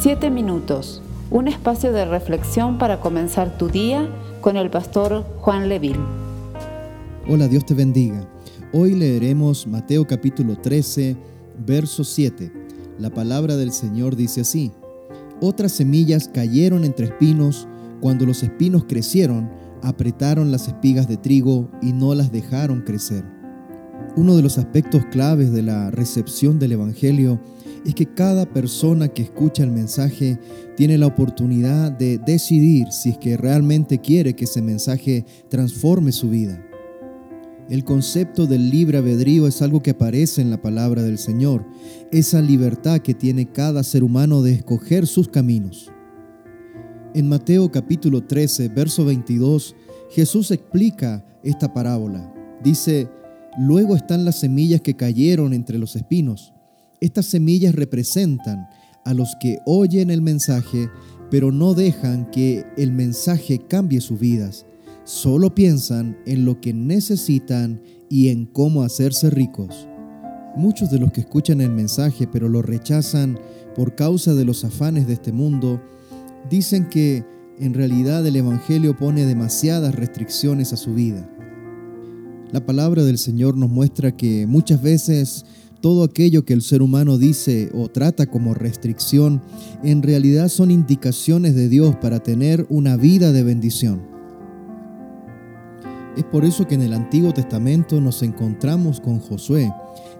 Siete minutos, un espacio de reflexión para comenzar tu día con el pastor Juan Leville. Hola, Dios te bendiga. Hoy leeremos Mateo capítulo 13, verso 7. La palabra del Señor dice así. Otras semillas cayeron entre espinos, cuando los espinos crecieron, apretaron las espigas de trigo y no las dejaron crecer. Uno de los aspectos claves de la recepción del Evangelio es que cada persona que escucha el mensaje tiene la oportunidad de decidir si es que realmente quiere que ese mensaje transforme su vida. El concepto del libre albedrío es algo que aparece en la palabra del Señor, esa libertad que tiene cada ser humano de escoger sus caminos. En Mateo capítulo 13, verso 22, Jesús explica esta parábola. Dice, luego están las semillas que cayeron entre los espinos. Estas semillas representan a los que oyen el mensaje, pero no dejan que el mensaje cambie sus vidas. Solo piensan en lo que necesitan y en cómo hacerse ricos. Muchos de los que escuchan el mensaje pero lo rechazan por causa de los afanes de este mundo, dicen que en realidad el Evangelio pone demasiadas restricciones a su vida. La palabra del Señor nos muestra que muchas veces todo aquello que el ser humano dice o trata como restricción, en realidad son indicaciones de Dios para tener una vida de bendición. Es por eso que en el Antiguo Testamento nos encontramos con Josué,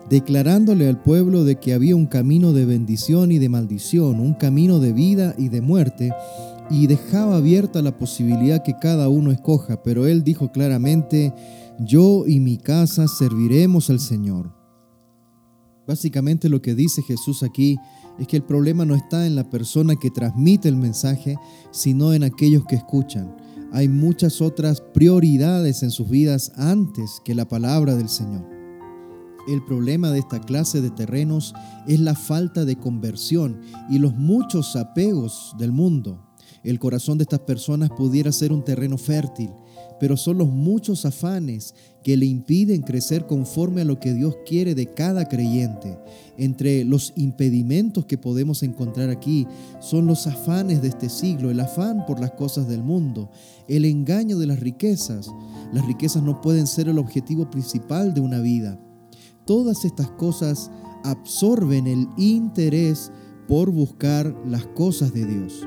declarándole al pueblo de que había un camino de bendición y de maldición, un camino de vida y de muerte, y dejaba abierta la posibilidad que cada uno escoja, pero él dijo claramente, yo y mi casa serviremos al Señor. Básicamente lo que dice Jesús aquí es que el problema no está en la persona que transmite el mensaje, sino en aquellos que escuchan. Hay muchas otras prioridades en sus vidas antes que la palabra del Señor. El problema de esta clase de terrenos es la falta de conversión y los muchos apegos del mundo. El corazón de estas personas pudiera ser un terreno fértil, pero son los muchos afanes que le impiden crecer conforme a lo que Dios quiere de cada creyente. Entre los impedimentos que podemos encontrar aquí son los afanes de este siglo, el afán por las cosas del mundo, el engaño de las riquezas. Las riquezas no pueden ser el objetivo principal de una vida. Todas estas cosas absorben el interés por buscar las cosas de Dios.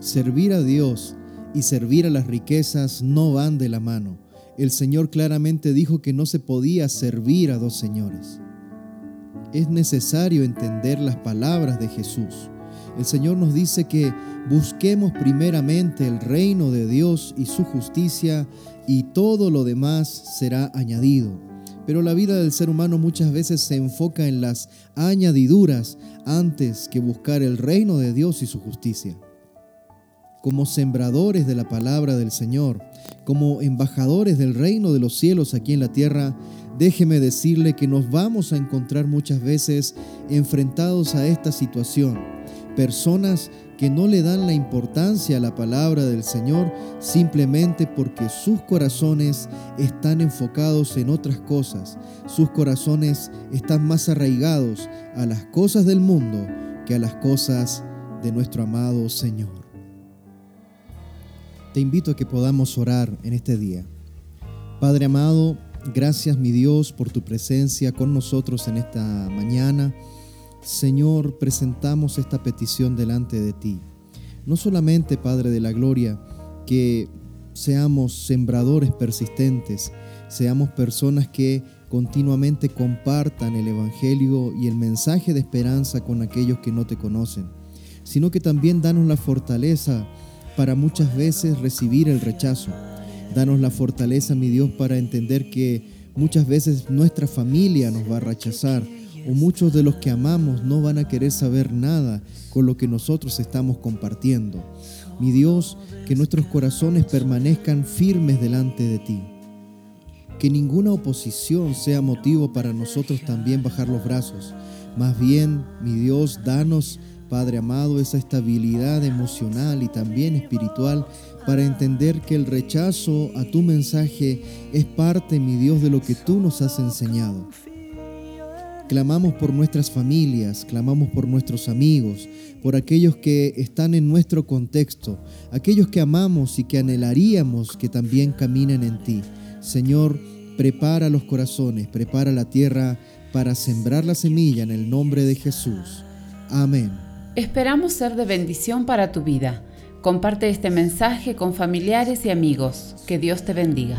Servir a Dios y servir a las riquezas no van de la mano. El Señor claramente dijo que no se podía servir a dos señores. Es necesario entender las palabras de Jesús. El Señor nos dice que busquemos primeramente el reino de Dios y su justicia y todo lo demás será añadido. Pero la vida del ser humano muchas veces se enfoca en las añadiduras antes que buscar el reino de Dios y su justicia como sembradores de la palabra del Señor, como embajadores del reino de los cielos aquí en la tierra, déjeme decirle que nos vamos a encontrar muchas veces enfrentados a esta situación. Personas que no le dan la importancia a la palabra del Señor simplemente porque sus corazones están enfocados en otras cosas. Sus corazones están más arraigados a las cosas del mundo que a las cosas de nuestro amado Señor. Te invito a que podamos orar en este día. Padre amado, gracias mi Dios por tu presencia con nosotros en esta mañana. Señor, presentamos esta petición delante de ti. No solamente, Padre de la Gloria, que seamos sembradores persistentes, seamos personas que continuamente compartan el Evangelio y el mensaje de esperanza con aquellos que no te conocen, sino que también danos la fortaleza para muchas veces recibir el rechazo. Danos la fortaleza, mi Dios, para entender que muchas veces nuestra familia nos va a rechazar o muchos de los que amamos no van a querer saber nada con lo que nosotros estamos compartiendo. Mi Dios, que nuestros corazones permanezcan firmes delante de ti. Que ninguna oposición sea motivo para nosotros también bajar los brazos. Más bien, mi Dios, danos Padre amado, esa estabilidad emocional y también espiritual para entender que el rechazo a tu mensaje es parte, mi Dios, de lo que tú nos has enseñado. clamamos por nuestras familias, clamamos por nuestros amigos, por aquellos que están en nuestro contexto, aquellos que amamos y que anhelaríamos que también caminen en ti. Señor, prepara los corazones, prepara la tierra para sembrar la semilla en el nombre de Jesús. Amén. Esperamos ser de bendición para tu vida. Comparte este mensaje con familiares y amigos. Que Dios te bendiga.